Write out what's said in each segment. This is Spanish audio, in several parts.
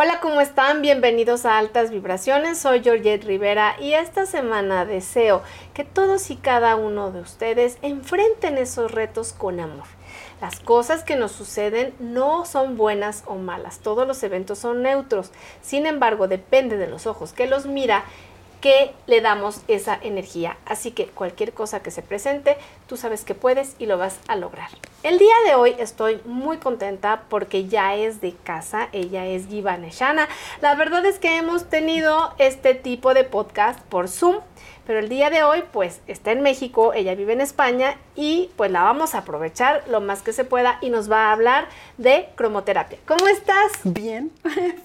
Hola, ¿cómo están? Bienvenidos a Altas Vibraciones. Soy Georgette Rivera y esta semana deseo que todos y cada uno de ustedes enfrenten esos retos con amor. Las cosas que nos suceden no son buenas o malas, todos los eventos son neutros. Sin embargo, depende de los ojos que los mira que le damos esa energía. Así que cualquier cosa que se presente, tú sabes que puedes y lo vas a lograr. El día de hoy estoy muy contenta porque ya es de casa, ella es Neshana. La verdad es que hemos tenido este tipo de podcast por Zoom, pero el día de hoy pues está en México, ella vive en España y pues la vamos a aprovechar lo más que se pueda y nos va a hablar de cromoterapia. ¿Cómo estás? Bien,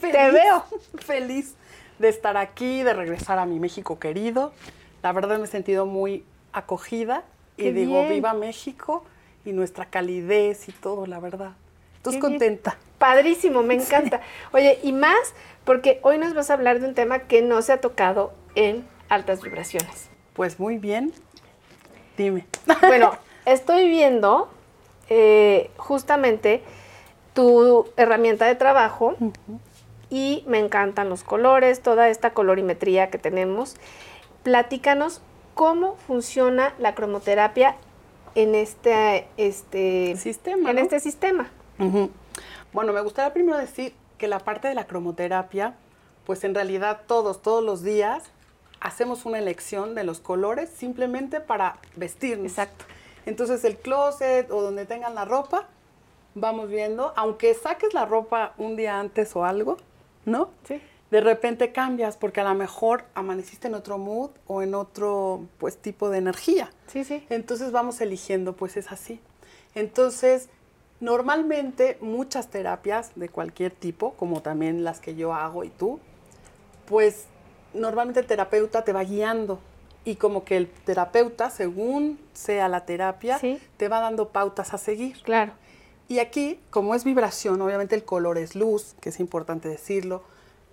te veo feliz de estar aquí, de regresar a mi México querido. La verdad me he sentido muy acogida y digo, viva México y nuestra calidez y todo, la verdad. ¿Estás contenta? Padrísimo, me encanta. Oye, y más porque hoy nos vas a hablar de un tema que no se ha tocado en altas vibraciones. Pues muy bien. Dime. Bueno, estoy viendo eh, justamente tu herramienta de trabajo y me encantan los colores, toda esta colorimetría que tenemos. Platícanos cómo funciona la cromoterapia en este, este sistema. En este sistema. Bueno, me gustaría primero decir que la parte de la cromoterapia, pues en realidad todos, todos los días hacemos una elección de los colores simplemente para vestirnos. Exacto. Entonces el closet o donde tengan la ropa, vamos viendo, aunque saques la ropa un día antes o algo, ¿no? Sí. De repente cambias porque a lo mejor amaneciste en otro mood o en otro pues tipo de energía. Sí, sí. Entonces vamos eligiendo, pues es así. Entonces, normalmente muchas terapias de cualquier tipo, como también las que yo hago y tú, pues normalmente el terapeuta te va guiando y como que el terapeuta, según sea la terapia, te va dando pautas a seguir. Claro. Y aquí, como es vibración, obviamente el color es luz, que es importante decirlo,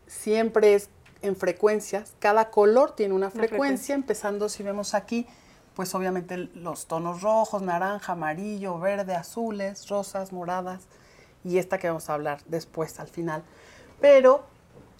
siempre es en frecuencias, cada color tiene una frecuencia, empezando si vemos aquí, pues obviamente los tonos rojos, naranja, amarillo, verde, azules, rosas, moradas, y esta que vamos a hablar después al final. Pero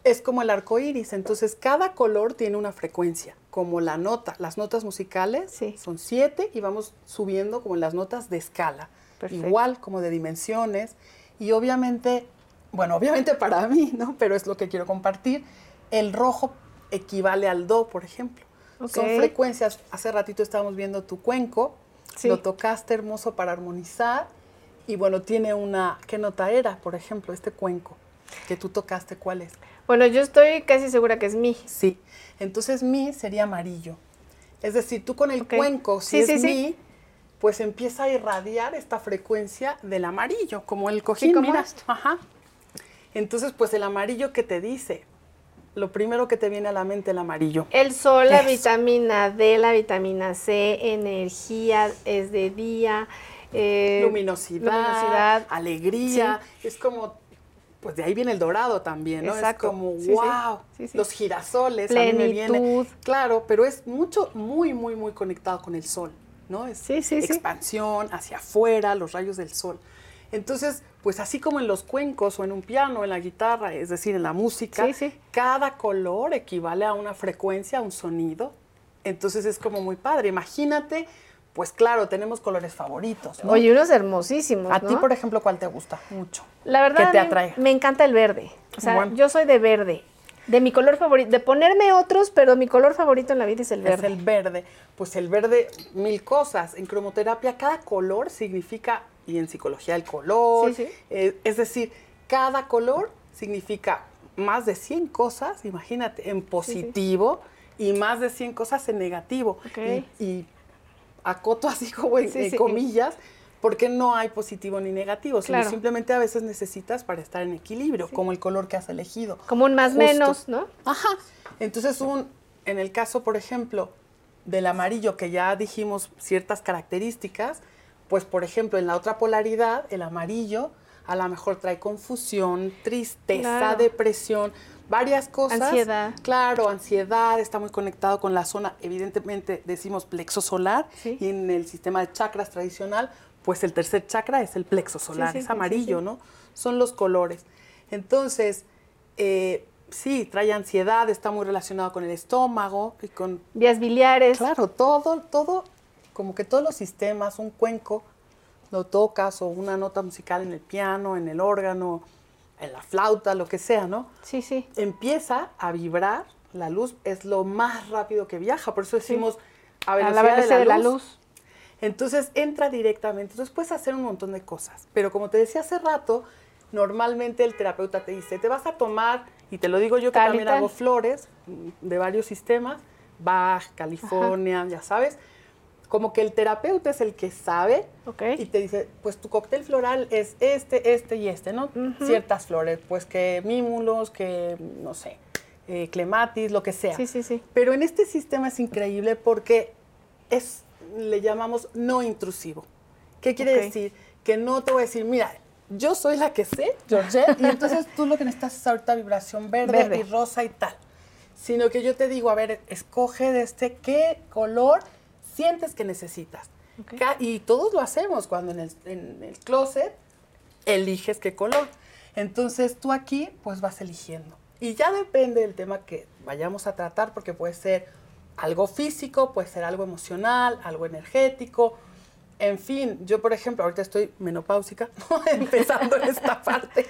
es como el arco iris, entonces cada color tiene una frecuencia, como la nota. Las notas musicales son siete y vamos subiendo como las notas de escala igual como de dimensiones. Y obviamente, bueno, obviamente para mí, ¿no? Pero es lo que quiero compartir. El rojo equivale al do, por ejemplo. Son frecuencias. Hace ratito estábamos viendo tu cuenco. Lo tocaste hermoso para armonizar. Y bueno, tiene una. ¿Qué nota era, por ejemplo, este cuenco? Que tú tocaste, ¿cuál es? Bueno, yo estoy casi segura que es mi. Sí. Entonces mi sería amarillo. Es decir, tú con el cuenco, si es mi, pues empieza a irradiar esta frecuencia del amarillo, como el cojín, como Ajá. Entonces, pues el amarillo que te dice, lo primero que te viene a la mente el amarillo. El sol, la vitamina D, la vitamina C, energía, es de día, eh, luminosidad, alegría, es como pues de ahí viene el dorado también, ¿no? Exacto. Es como, wow, los girasoles, a mí me viene. Claro, pero es mucho, muy, muy, muy conectado con el sol. ¿no? Es expansión hacia afuera, los rayos del sol. Entonces, pues así como en los cuencos o en un piano, en la guitarra, es decir, en la música, cada color equivale a una frecuencia, a un sonido. Entonces es como muy padre. Imagínate, pues claro, tenemos colores favoritos. ¿no? Oye, unos hermosísimos. A ti, por ejemplo, ¿cuál te gusta mucho? La verdad, que te atrae? me encanta el verde. O sea, yo soy de verde. De mi color favorito, de ponerme otros, pero mi color favorito en la vida es el verde. Es el verde. Pues el verde, mil cosas. En cromoterapia, cada color significa, y en psicología el color, eh, es decir, cada color significa más de 100 cosas, imagínate, en positivo y más de 100 cosas en negativo. Y, y, acoto así como en comillas, porque no hay positivo ni negativo, sino simplemente a veces necesitas para estar en equilibrio, como el color que has elegido. Como un más menos, ¿no? Ajá. Entonces, un, en el caso, por ejemplo, del amarillo, que ya dijimos ciertas características, pues por ejemplo, en la otra polaridad, el amarillo a lo mejor trae confusión, tristeza, depresión, varias cosas. Ansiedad. Claro, ansiedad, está muy conectado con la zona, evidentemente decimos plexo solar, y en el sistema de chakras tradicional, pues el tercer chakra es el plexo solar, es amarillo, ¿no? Son los colores. Entonces, eh, sí, trae ansiedad, está muy relacionado con el estómago y con... Vías biliares. Claro, todo, todo, como que todos los sistemas, un cuenco, lo tocas o una nota musical en el piano, en el órgano, en la flauta, lo que sea, ¿no? Sí, sí. Empieza a vibrar, la luz es lo más rápido que viaja, por eso decimos a A velocidad, la velocidad de la, de la luz. luz. Entonces entra directamente. Entonces puedes hacer un montón de cosas. Pero como te decía hace rato, normalmente el terapeuta te dice, te vas a tomar, y te lo digo yo que Tal también hago flores de varios sistemas, Bach, California, ya sabes. Como que el terapeuta es el que sabe y te dice, pues tu cóctel floral es este, este y este, ¿no? Ciertas flores, pues que mímulos, que no sé, eh, clematis, lo que sea. Sí, sí, sí. Pero en este sistema es increíble porque es, le llamamos no intrusivo. ¿Qué quiere decir? Que no te voy a decir, mira, yo soy la que sé, Georgette, y entonces tú lo que necesitas es ahorita vibración verde, Verde. y rosa y tal. Sino que yo te digo, a ver, escoge de este qué color sientes que necesitas. Ok. Ca- Y todos lo hacemos cuando en el, en el closet eliges qué color. Entonces tú aquí pues vas eligiendo. Y ya depende del tema que vayamos a tratar, porque puede ser algo físico, puede ser algo emocional, algo energético. En fin, yo por ejemplo, ahorita estoy menopáusica, empezando en esta parte,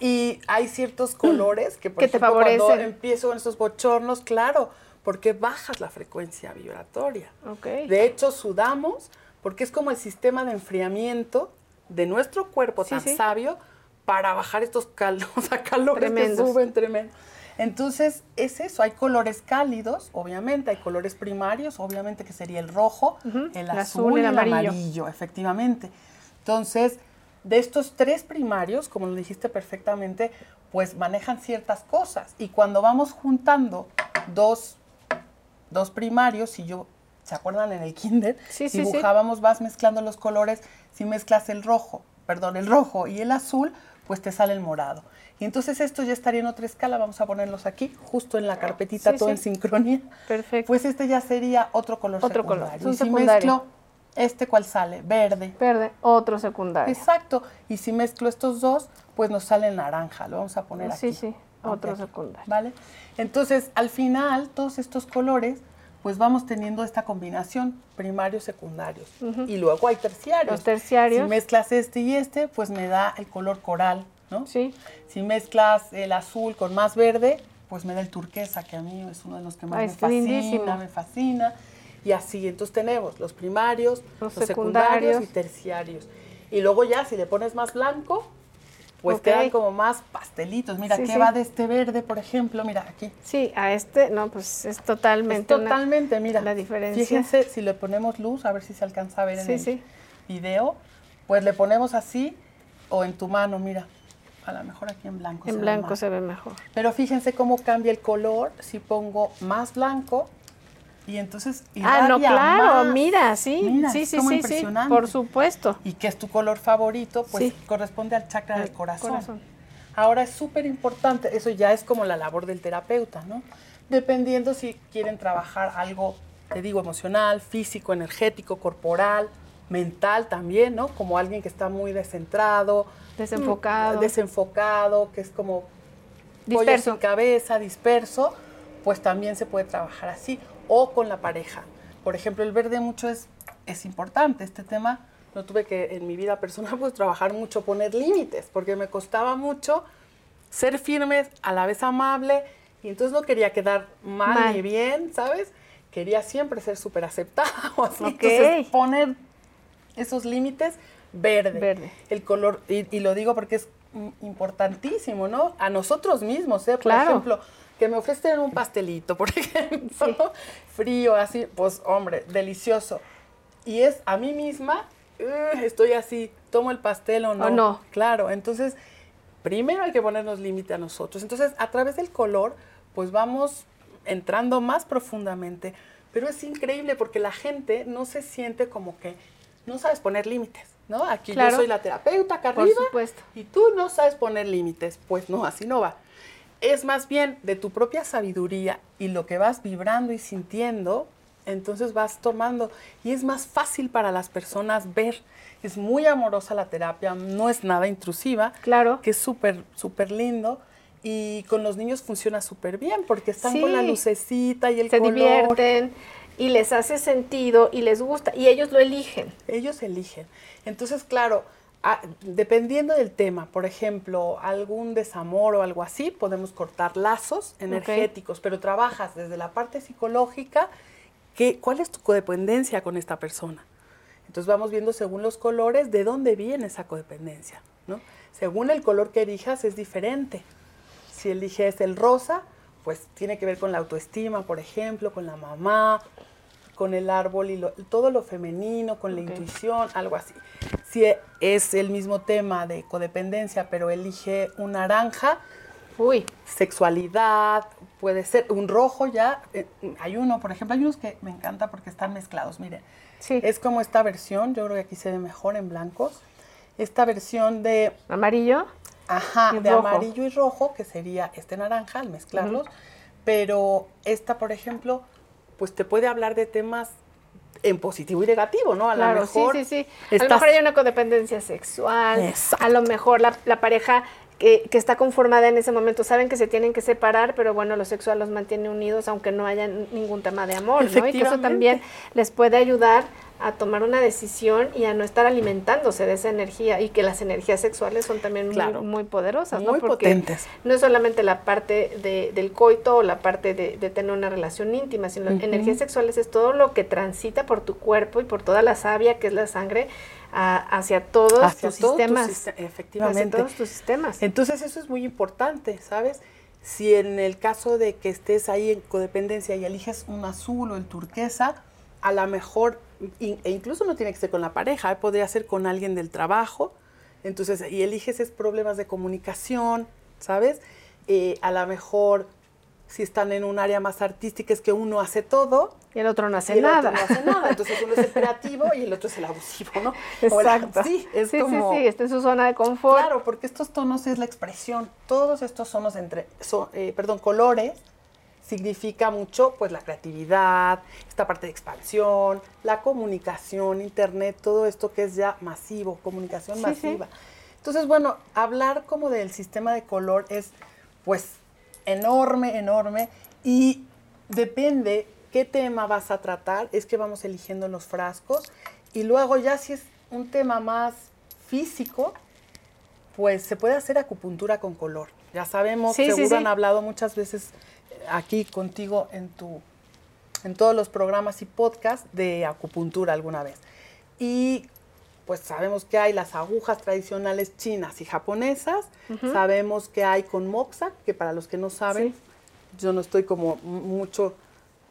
y hay ciertos colores que, por Que te ejemplo, cuando favorecen. empiezo con estos bochornos, claro, porque bajas la frecuencia vibratoria. De hecho, sudamos porque es como el sistema de enfriamiento de nuestro cuerpo Sí, tan sí. sabio para bajar estos cal o sea, calores Tremendos. que suben tremendo. Entonces, es eso, hay colores cálidos, obviamente, hay colores primarios, obviamente que sería el rojo, el el azul, el el amarillo. amarillo, efectivamente. Entonces, de estos tres primarios, como lo dijiste perfectamente, pues manejan ciertas cosas. Y cuando vamos juntando dos dos primarios, si yo, ¿se acuerdan en el kinder? Sí, sí, sí. Dibujábamos, vas mezclando los colores, si mezclas el rojo, perdón, el rojo y el azul, pues te sale el morado. Y entonces esto ya estaría en otra escala, vamos a ponerlos aquí, justo en la carpetita, Sí, todo sí. en sincronía. Perfecto. Pues este ya sería otro color Otro color, secundario. un y si secundario. mezclo, ¿este cuál sale? Verde. Verde, otro secundario. Exacto. Y si mezclo estos dos, pues nos sale naranja. Lo vamos a poner Sí, aquí. sí, Aunque otro secundario. ¿Vale? Entonces, al final, todos estos colores, pues vamos teniendo esta combinación, primarios, secundarios. Y luego hay terciarios. Los terciarios. Si mezclas este y este, pues me da el color coral, ¿no? Sí. Si mezclas el azul con más verde, pues me da el turquesa, que a mí es uno de los que más Ay, me lindísimo. fascina, me fascina. Y así, entonces tenemos los primarios, Los los, secundarios. secundarios. y terciarios. Y luego ya, si le pones más blanco, pues Ok. quedan como más pastelitos. Mira, Sí, ¿qué sí. va de este verde, por ejemplo? Mira, aquí. Sí, a este, no, pues es Es totalmente. una- totalmente, mira. la diferencia. Fíjense, si le ponemos luz, a ver si se alcanza a ver en Sí, el sí. video, pues le ponemos así o en tu mano, mira. A lo mejor aquí en blanco. se en ve blanco más. se ve mejor. Pero fíjense cómo cambia el color si pongo más blanco y entonces Ah, no, claro, más. mira, sí, Mira, sí, es sí, sí, por supuesto. Y que es tu color favorito, pues Sí. corresponde al chakra del corazón. corazón. Ahora es súper importante, eso ya es como la labor del terapeuta, ¿no? Dependiendo si quieren trabajar algo, te digo, emocional, físico, energético, corporal, mental también, ¿no? Como alguien que está muy descentrado, Desenfocado. mm, desenfocado, que es como pollo Disperso. sin cabeza, disperso, pues también se puede trabajar así o con la pareja. Por ejemplo, el verde mucho es, es importante. Este tema lo tuve que en mi vida personal pues trabajar mucho, poner límites, porque me costaba mucho ser firmes, a la vez amable, y entonces no quería quedar mal, Mal. ni bien, ¿sabes? Quería siempre ser súper aceptada o así. Ok. Entonces poner esos límites verde. Verde. El color, y, y lo digo porque es importantísimo, ¿no? A nosotros mismos, ¿eh? Por Claro. ejemplo, que me ofrecen un pastelito, por ejemplo, frío, así, pues hombre, delicioso. Y es a mí misma, "Ugh, estoy así, tomo el pastel o no. O no. Claro, entonces, primero hay que ponernos límite a nosotros. Entonces, a través del color, pues vamos entrando más profundamente. Pero es increíble porque la gente no se siente como que no sabes poner límites, ¿no? Aquí Claro. yo soy la terapeuta acá Por arriba supuesto. y tú no sabes poner límites. Pues no, así no va. Es más bien de tu propia sabiduría y lo que vas vibrando y sintiendo, entonces vas tomando. Y es más fácil para las personas ver. Es muy amorosa la terapia, no es nada intrusiva Claro. que es súper, súper lindo. Y con los niños funciona súper bien porque están con la lucecita y el Se color. divierten y les hace sentido y les gusta y ellos lo eligen. Ellos eligen. Entonces, claro, dependiendo del tema, por ejemplo, algún desamor o algo así, podemos cortar lazos energéticos, pero trabajas desde la parte psicológica, que, ¿cuál es tu codependencia con esta persona? Entonces vamos viendo según los colores de dónde viene esa codependencia, ¿no? Según el color que elijas es diferente. Si eliges el rosa, pues tiene que ver con la autoestima, por ejemplo, con la mamá, con el árbol y lo- todo lo femenino, con la intuición, algo así. Si es el mismo tema de codependencia, pero elige un naranja, Uy, sexualidad, puede ser un rojo ya. eh, hay uno, por ejemplo, hay unos que me encanta porque están mezclados. Mire, sí. es como esta versión, yo creo que aquí se ve mejor en blancos. Esta versión de Amarillo. Ajá, de rojo. amarillo y rojo, que sería este naranja al mezclarlos. Pero esta, por ejemplo, pues te puede hablar de temas en positivo y negativo, ¿no? A Claro, lo mejor. sí, sí, sí. A lo mejor hay una codependencia sexual. Exacto. A lo mejor la, la pareja que, que está conformada en ese momento saben que se tienen que separar, pero bueno, lo sexual los mantiene unidos aunque no haya ningún tema de amor, ¿no? Y que eso también les puede ayudar a tomar una decisión y a no estar alimentándose de esa energía y que las energías sexuales son también muy- Claro. muy, poderosas, ¿no? Muy Porque potentes. no es solamente la parte de- del coito o la parte de, de tener una relación íntima, sino energías sexuales es todo lo que transita por tu cuerpo y por toda la savia que es la sangre a- hacia todos Hacia tus sistemas. siste- hacia efectivamente. todos tus sistemas. Entonces eso es muy importante, ¿sabes? Si en el caso de que estés ahí en codependencia y eliges un azul o el turquesa, a lo mejor, e incluso no tiene que ser con la pareja, podría ser con alguien del trabajo, entonces, y eliges es problemas de comunicación, ¿sabes? Eh, a lo mejor, si están en un área más artística, es que uno hace todo, Y el otro no hace y el otro nada. no hace nada. Entonces uno es el creativo y el otro es el abusivo, ¿no? Exacto. sí, es sí, como... sí, sí, está en su zona de confort. Claro, porque estos tonos es la expresión. Todos estos tonos entre, son, eh, perdón, colores significa mucho, pues la creatividad, esta parte de expansión, la comunicación, internet, todo esto que es ya masivo, comunicación Sí, sí. masiva. Entonces, bueno, hablar como del sistema de color es, pues, enorme, enorme y depende qué tema vas a tratar, es que vamos eligiendo los frascos y luego ya si es un tema más físico, pues se puede hacer acupuntura con color. Ya sabemos, Sí, seguro han hablado muchas veces aquí contigo en tu en todos los programas y podcasts de acupuntura alguna vez. Y pues sabemos que hay las agujas tradicionales chinas y japonesas, sabemos que hay con moxa, que para los que no saben, Sí. yo no estoy como mucho,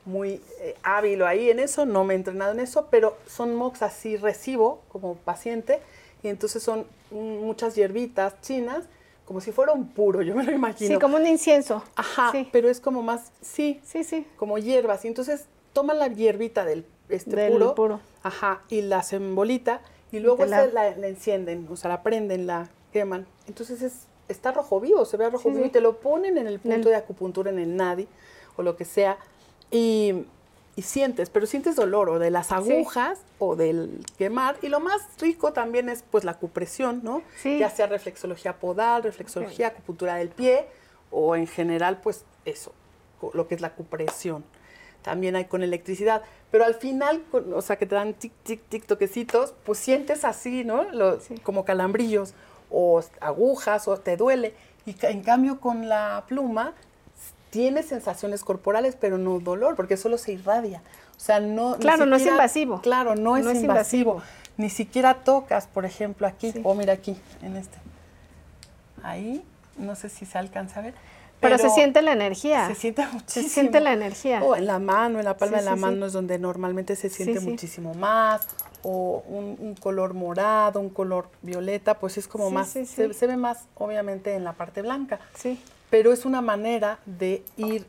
muy eh, hábil ahí en eso, no me he entrenado en eso, pero son moxas sí recibo como paciente y entonces son mm, muchas hierbitas chinas, como si fuera un puro, yo me lo imagino. Sí, como un incienso. Ajá, Sí, pero es como más, sí, sí, sí. como hierbas. Y entonces toman la hierbita del este Del puro, puro. ajá, y la hacen bolita y luego te la- la, la encienden, o sea, la prenden, la queman. Entonces es, está rojo vivo, se ve rojo Sí, vivo sí. y te lo ponen en el punto el- de acupuntura, en el nadi o lo que sea. Y, y sientes, pero sientes dolor o de las agujas o del quemar. Y lo más rico también es pues la acupresión, ¿no? Sí. Ya sea reflexología podal, reflexología, acupuntura del pie o en general pues eso, lo que es la acupresión. También hay con electricidad, pero al final, con- o sea, que te dan tic, tic, tic, toquecitos, pues sientes así, ¿no? Lo- Sí. Como calambrillos o agujas o te duele. Y en cambio con la pluma tienes sensaciones corporales, pero no dolor, porque solo se irradia. O sea, no... Claro, no es invasivo. Claro, no es, No es invasivo. invasivo. Ni siquiera tocas, por ejemplo, aquí, Sí. o mira aquí, en este. Ahí, no sé si se alcanza a ver. Pero, se siente la energía. Se siente muchísimo. Se siente la energía. O en la mano, en la palma Sí, de la sí, mano es donde normalmente se siente muchísimo más. O un, un color morado, un color violeta, pues es como más, sí, Se, se ve más obviamente en la parte blanca. Sí. Pero es una manera de ir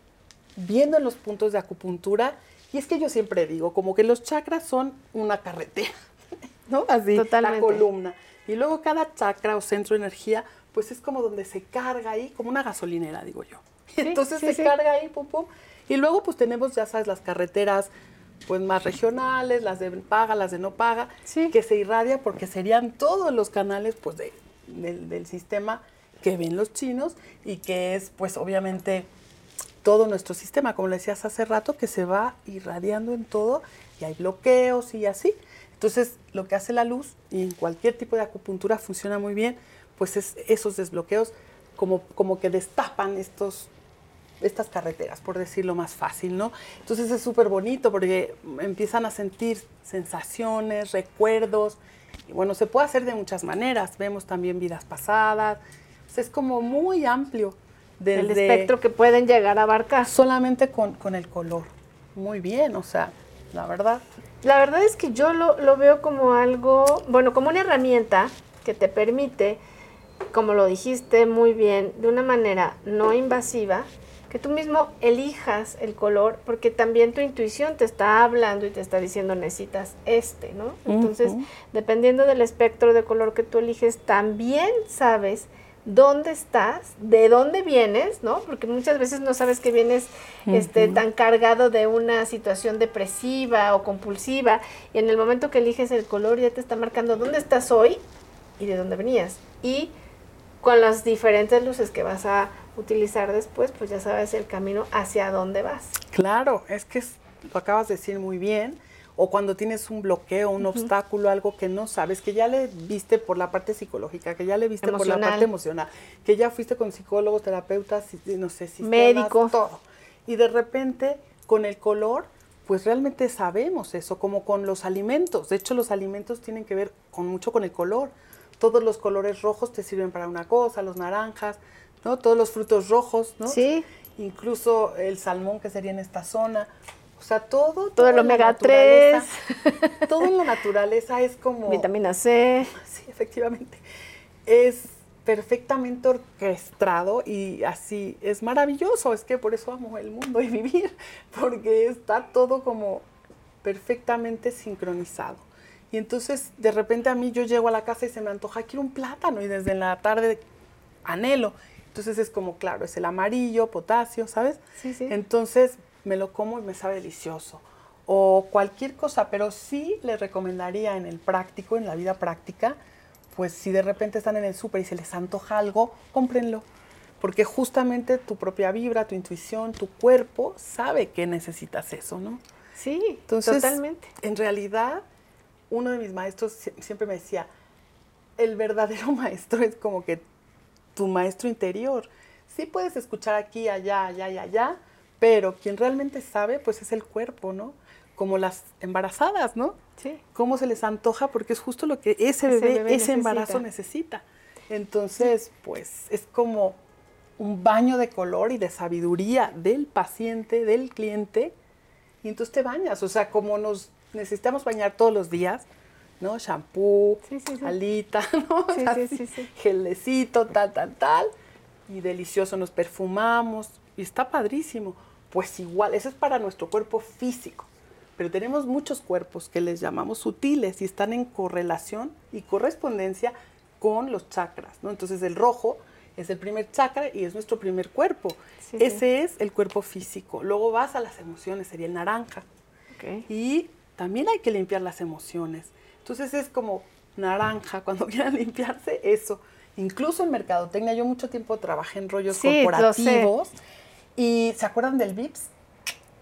viendo en los puntos de acupuntura. Y es que yo siempre digo, como que los chakras son una carretera, ¿no? Así, Totalmente. la columna. Y luego cada chakra o centro de energía, pues es como donde se carga ahí, como una gasolinera, digo yo. Entonces sí, se sí. carga ahí, pum, pum. Y luego pues tenemos, ya sabes, las carreteras pues más regionales, las de paga, las de no paga, Sí. que se irradia porque serían todos los canales pues de- del, del sistema que ven los chinos y que es pues obviamente todo nuestro sistema, como le decías hace rato, que se va irradiando en todo y hay bloqueos y así. Entonces, lo que hace la luz, y en cualquier tipo de acupuntura funciona muy bien, pues es esos desbloqueos como, como que destapan estos, estas carreteras, por decirlo más fácil, ¿no? Entonces es súper bonito porque empiezan a sentir sensaciones, recuerdos, bueno, se puede hacer de muchas maneras, vemos también vidas pasadas, es como muy amplio. del el espectro que pueden llegar a abarcar. Solamente con, con el color. Muy bien, o sea, la verdad. La verdad es que yo lo, lo veo como algo, bueno, como una herramienta que te permite, como lo dijiste muy bien, de una manera no invasiva, que tú mismo elijas el color, porque también tu intuición te está hablando y te está diciendo necesitas este, ¿no? Entonces, dependiendo del espectro de color que tú eliges, también sabes dónde estás, de dónde vienes, ¿no? Porque muchas veces no sabes que vienes este, tan cargado de una situación depresiva o compulsiva y en el momento que eliges el color ya te está marcando dónde estás hoy y de dónde venías. Y con las diferentes luces que vas a utilizar después, pues ya sabes el camino hacia dónde vas. Claro, es que lo acabas de decir muy bien o cuando tienes un bloqueo, un obstáculo, algo que no sabes, que ya le viste por la parte psicológica, que ya le viste por la parte emocional, que ya fuiste con psicólogos, terapeutas, no sé, si médicos, todo. Y de repente, con el color, pues realmente sabemos eso, como con los alimentos. De hecho, los alimentos tienen que ver con mucho con el color. Todos los colores rojos te sirven para una cosa, los naranjas, ¿no? Todos los frutos rojos, ¿no? Sí. Incluso el salmón que sería en esta zona. O sea, todo. Todo, el omega 3. Todo en la naturaleza es como. Vitamina C. Sí, efectivamente. Es perfectamente orquestado y así es maravilloso. Es que por eso amo el mundo y vivir, porque está todo como perfectamente sincronizado. Y entonces de repente a mí yo llego a la casa y se me antoja, quiero un plátano y desde la tarde anhelo. Entonces es como, claro, es el amarillo, potasio, ¿sabes? Sí, sí. Entonces me lo como y me sabe delicioso. O cualquier cosa, pero sí le recomendaría en el práctico, en la vida práctica, pues si de repente están en el súper y se les antoja algo, cómprenlo. Porque justamente tu propia vibra, tu intuición, tu cuerpo sabe que necesitas eso, ¿no? Sí, totalmente. En realidad, uno de mis maestros siempre me decía, el verdadero maestro es como que tu maestro interior. Sí puedes escuchar aquí, allá, allá y allá, pero quien realmente sabe, pues es el cuerpo, ¿no? Como las embarazadas, ¿no? Sí. Cómo se les antoja porque es justo lo que ese, bebé, ese embarazo necesita. Entonces, pues es como un baño de color y de sabiduría del paciente, del cliente, y entonces te bañas, o sea, como nos necesitamos bañar todos los días, ¿no? Shampoo, alita, ¿no? gelecito, tal, tal, tal, y delicioso, nos perfumamos, y está padrísimo pues igual, eso es para nuestro cuerpo físico. Pero tenemos muchos cuerpos que les llamamos sutiles y están en correlación y correspondencia con los chakras, ¿no? Entonces el rojo es el primer chakra y es nuestro primer cuerpo. Ese es el cuerpo físico. Luego vas a las emociones, sería el naranja. Y también hay que limpiar las emociones. Entonces es como naranja, cuando quieran limpiarse, eso. Incluso en mercadotecnia, yo mucho tiempo trabajé en rollos corporativos. ¿Y se acuerdan del Vips?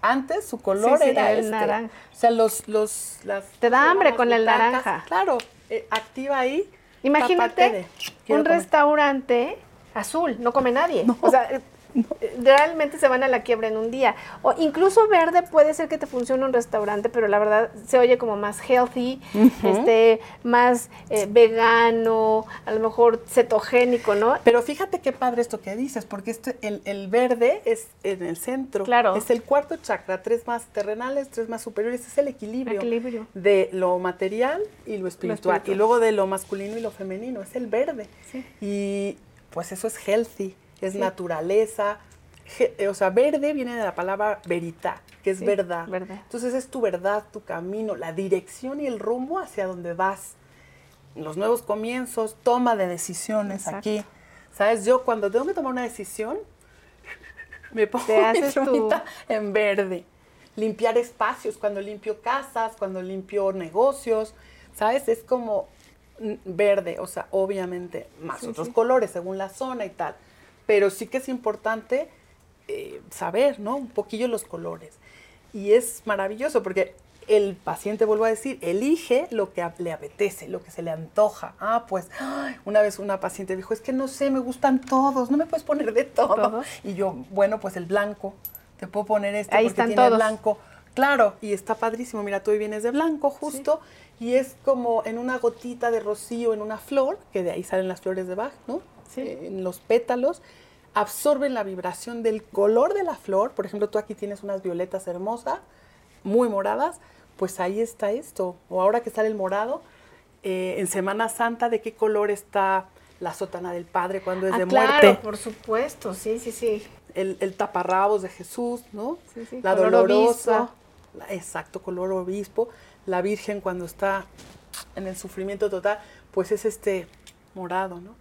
Antes su color era el este. naranja. O sea, los, los, las... Te da hambre con el naranja. Claro, eh, activa ahí. Imagínate un restaurante azul, no come nadie. O sea, realmente se van a la quiebra en un día. O incluso verde puede ser que te funcione un restaurante, pero la verdad se oye como más healthy, este, más eh, vegano, a lo mejor cetogénico, ¿no? Pero fíjate qué padre esto que dices, porque este, el, verde es en el centro. Claro. Es el cuarto chakra, tres más terrenales, tres más superiores, es el equilibrio, de lo material y lo espiritual, Y luego de lo masculino y lo femenino, es el verde. Y pues eso es healthy es naturaleza. Eh, o sea, verde viene de la palabra verita, que es verdad. Entonces es tu verdad, tu camino, la dirección y el rumbo hacia donde vas. Los nuevos comienzos, toma de decisiones aquí. ¿Sabes? Yo cuando tengo que tomar una decisión, me pongo mi en verde. Limpiar espacios, cuando limpio casas, cuando limpio negocios, ¿sabes? Es como verde, o sea, obviamente más otros colores según la zona y tal. Pero sí que es importante eh, saber, ¿no? Un poquillo los colores. Y es maravilloso porque el paciente, vuelvo a decir, elige lo que le apetece, lo que se le antoja. Ah, pues una vez una paciente dijo, es que no sé, me gustan todos, no me puedes poner de todo. Y yo, bueno, pues el blanco, te puedo poner este Ahí porque están tiene todos. blanco. Claro, y está padrísimo. Mira, tú hoy vienes de blanco justo y es como en una gotita de rocío en una flor, que de ahí salen las flores de Bach, ¿no? Sí. Eh, en los pétalos absorben la vibración del color de la flor. Por ejemplo, tú aquí tienes unas violetas hermosas, muy moradas, pues ahí está esto. O ahora que sale el morado, eh, en Semana Santa, ¿de qué color está la sotana del Padre cuando es Ah, de claro, muerte? por supuesto, sí, sí, sí. El, el taparrabos de Jesús, ¿no? Sí, sí, La color dolorosa. obispo. la- exacto, color obispo. La Virgen cuando está en el sufrimiento total, pues es este morado, ¿no?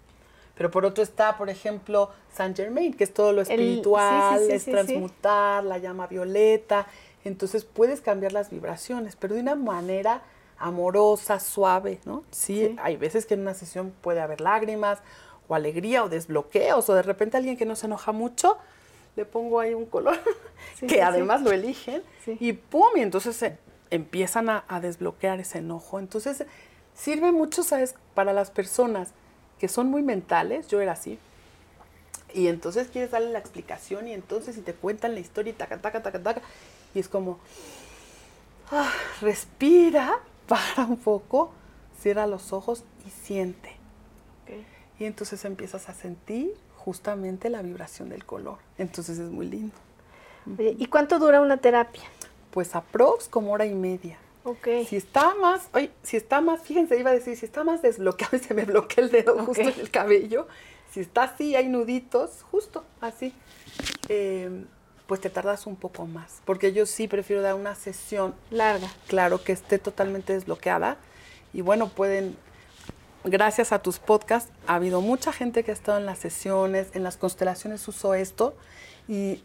Pero por otro está, por ejemplo, Saint Germain, que es todo lo El- sí, espiritual, sí, sí, es transmutar, la llama violeta. Entonces puedes cambiar las vibraciones, pero de una manera amorosa, suave, ¿no? Sí, hay veces que en una sesión puede haber lágrimas o alegría o desbloqueos o de repente alguien que no se enoja mucho, le pongo ahí un color que además lo eligen y pum, y entonces se empiezan a, a desbloquear ese enojo. Entonces sirve mucho, ¿sabes? Para las personas que son muy mentales, yo era así, y entonces quieres darle la explicación y entonces si te cuentan la historia y taca, taca, taca, taca, y es como, ah, respira, para un poco, cierra los ojos y siente. Y entonces empiezas a sentir justamente la vibración del color. Entonces es muy lindo. Oye, ¿y cuánto dura una terapia? Pues aprox como hora y media. Si está más, oye, si está más, fíjense, iba a decir, si está más desbloqueado y se me bloquea el dedo justo en el cabello, si está así, hay nuditos, justo así, eh, pues te tardas un poco más. Porque yo sí prefiero dar una sesión, Larga. claro, que esté totalmente desbloqueada. Y bueno, pueden, gracias a tus podcasts, ha habido mucha gente que ha estado en las sesiones, en las constelaciones usó esto y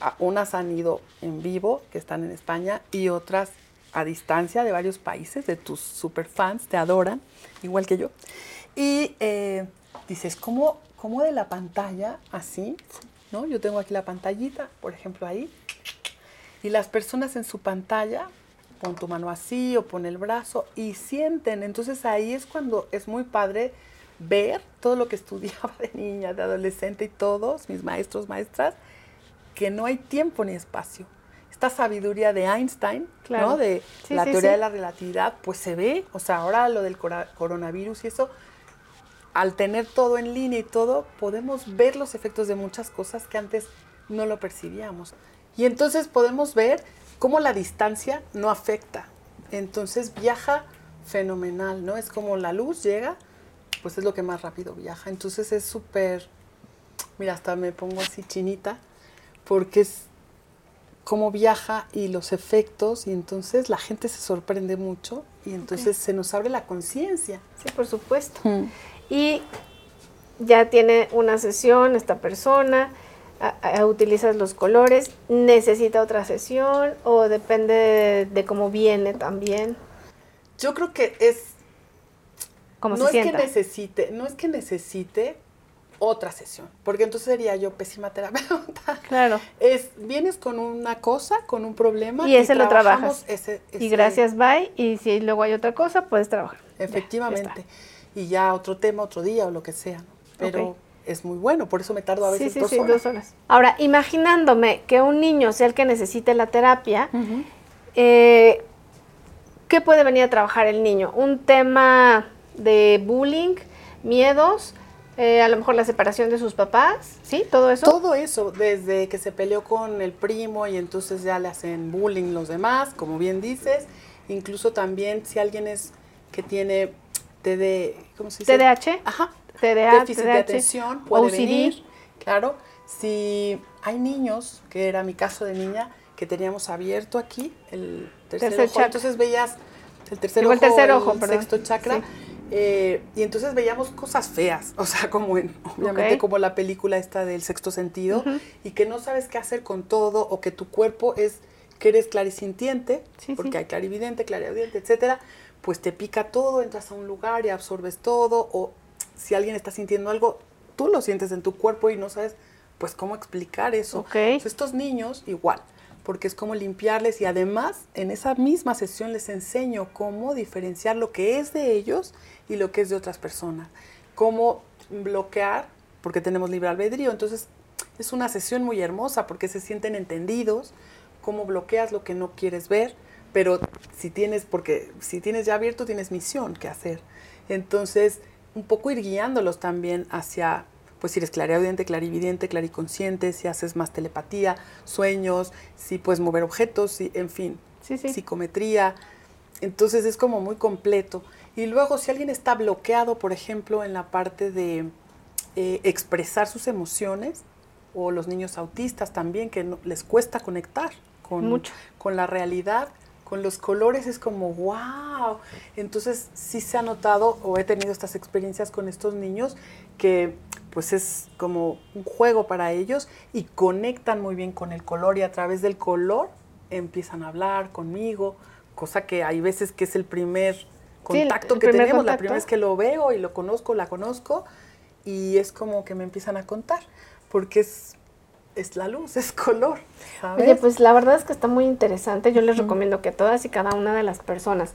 a- unas han ido en vivo, que están en España, y otras a distancia de varios países, de tus super fans, te adoran, igual que yo. Y eh, dices, ¿cómo, ¿cómo de la pantalla así? ¿No? Yo tengo aquí la pantallita, por ejemplo, ahí, y las personas en su pantalla, pon tu mano así o pon el brazo y sienten. Entonces ahí es cuando es muy padre ver todo lo que estudiaba de niña, de adolescente y todos, mis maestros, maestras, que no hay tiempo ni espacio. Esta sabiduría de Einstein, Claro. ¿no? De Sí, la sí, teoría sí. de la relatividad, pues se ve, o sea, ahora lo del coronavirus y eso, al tener todo en línea y todo, podemos ver los efectos de muchas cosas que antes no lo percibíamos. Y entonces podemos ver cómo la distancia no afecta. Entonces viaja fenomenal, ¿no? Es como la luz llega, pues es lo que más rápido viaja. Entonces es súper, mira, hasta me pongo así chinita, porque es cómo viaja y los efectos, y entonces la gente se sorprende mucho, y entonces se nos abre la conciencia. Sí, por supuesto. Y ya tiene una sesión esta persona, a- a- utilizas los colores, necesita otra sesión o depende de, de cómo viene también, Yo creo que es cómo no se es sienta. que necesite, no es que necesite otra sesión, porque entonces sería yo pésima terapeuta. Claro. Es vienes con una cosa, con un problema Y ese lo trabajamos trabajas. ese- Y gracias, bye. Y si luego hay otra cosa, puedes trabajar. Ya, ya Efectivamente. y ya otro tema, otro día o lo que sea. ¿no? Pero es muy bueno, por eso me tardo a veces Sí, sí, dos sí, horas. dos horas. Ahora, imaginándome que un niño sea el que necesite la terapia, eh, ¿qué puede venir a trabajar el niño? ¿Un tema de bullying, miedos, eh, a lo mejor la separación de sus papás? ¿Sí? ¿Todo eso? Todo eso, desde que se peleó con el primo y entonces ya le hacen bullying los demás, como bien dices, incluso también si alguien es que tiene TD, ¿cómo se dice? TDAH. Ajá. TDA, déficit de atención puede OCD. venir, claro. Si hay niños, que era mi caso de niña, que teníamos abierto aquí el tercer, Tercer ojo, chakra. entonces veías el tercer ojo, tercer ojo, el sexto chakra, Sí. Eh, y entonces veíamos cosas feas, o sea, como en, obviamente como la película esta del sexto sentido, y que no sabes qué hacer con todo, o que tu cuerpo es, que eres clarisintiente, Sí, porque sí. hay clarividente, clariaudiente, etcétera, pues te pica todo, entras a un lugar y absorbes todo, o si alguien está sintiendo algo, tú lo sientes en tu cuerpo y no sabes pues cómo explicar eso. estos niños igual, porque es como limpiarles y además en esa misma sesión les enseño cómo diferenciar lo que es de ellos y lo que es de otras personas, cómo bloquear, porque tenemos libre albedrío, entonces es una sesión muy hermosa porque se sienten entendidos, cómo bloqueas lo que no quieres ver, pero si tienes, porque si tienes ya abierto tienes misión que hacer. Entonces, un poco ir guiándolos también hacia, pues si eres clariaudiente, clarividente, clariconsciente, si haces más telepatía, sueños, si puedes mover objetos, si, en fin, psicometría. Entonces es como muy completo. Y luego si alguien está bloqueado, por ejemplo, en la parte de eh, expresar sus emociones, o los niños autistas también, que les cuesta conectar con, con la realidad, con los colores, es como, wow. Entonces sí se ha notado o he tenido estas experiencias con estos niños que pues es como un juego para ellos y conectan muy bien con el color y a través del color empiezan a hablar conmigo, cosa que hay veces que es el primer contacto que tenemos, la primera vez que lo veo y lo conozco, la conozco y es como que me empiezan a contar porque es, es la luz, es color. Oye, pues la verdad es que está muy interesante. Yo les recomiendo que todas y cada una de las personas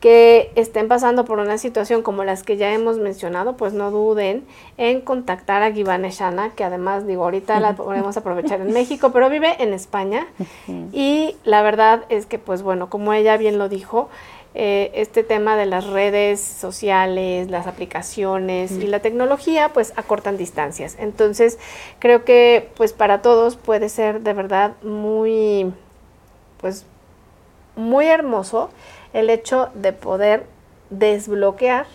que estén pasando por una situación como las que ya hemos mencionado, pues no duden en contactar a Givane Shana, que además digo, ahorita la podemos aprovechar en México, pero vive en España. Y la verdad es que, pues bueno, como ella bien lo dijo, eh, este tema de las redes sociales, las aplicaciones y la tecnología, pues acortan distancias. Entonces, creo que pues para todos puede ser de verdad muy, pues muy hermoso el hecho de poder desbloquear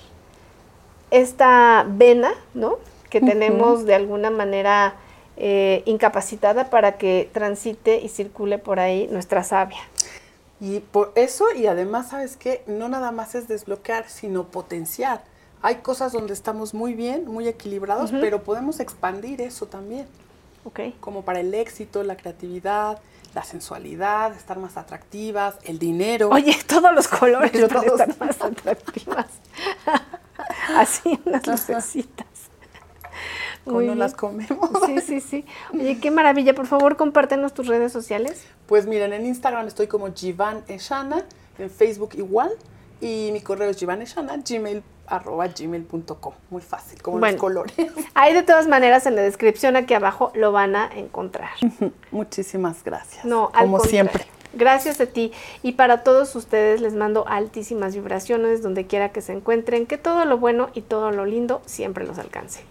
esta vena, ¿no? Que tenemos de alguna manera eh, incapacitada para que transite y circule por ahí nuestra savia. Y por eso, y además, ¿sabes qué? No nada más es desbloquear, sino potenciar. Hay cosas donde estamos muy bien, muy equilibrados, pero podemos expandir eso también. Okay. Como para el éxito, la creatividad, la sensualidad, estar más atractivas, el dinero. Oye, todos los colores para estar más atractivas. Así unas lucecitas. Cuando las comemos. Sí, sí, sí. Oye, qué maravilla. Por favor, compártenos tus redes sociales. Pues miren, en Instagram estoy como Jivan Eshana, en Facebook igual, y mi correo es jivaneshana, gmail arroba gmail.com. Muy fácil, como los colores. Ahí de todas maneras en la descripción aquí abajo lo van a encontrar. Muchísimas gracias. No, como siempre. Gracias a ti y para todos ustedes les mando altísimas vibraciones donde quiera que se encuentren, que todo lo bueno y todo lo lindo siempre los alcance.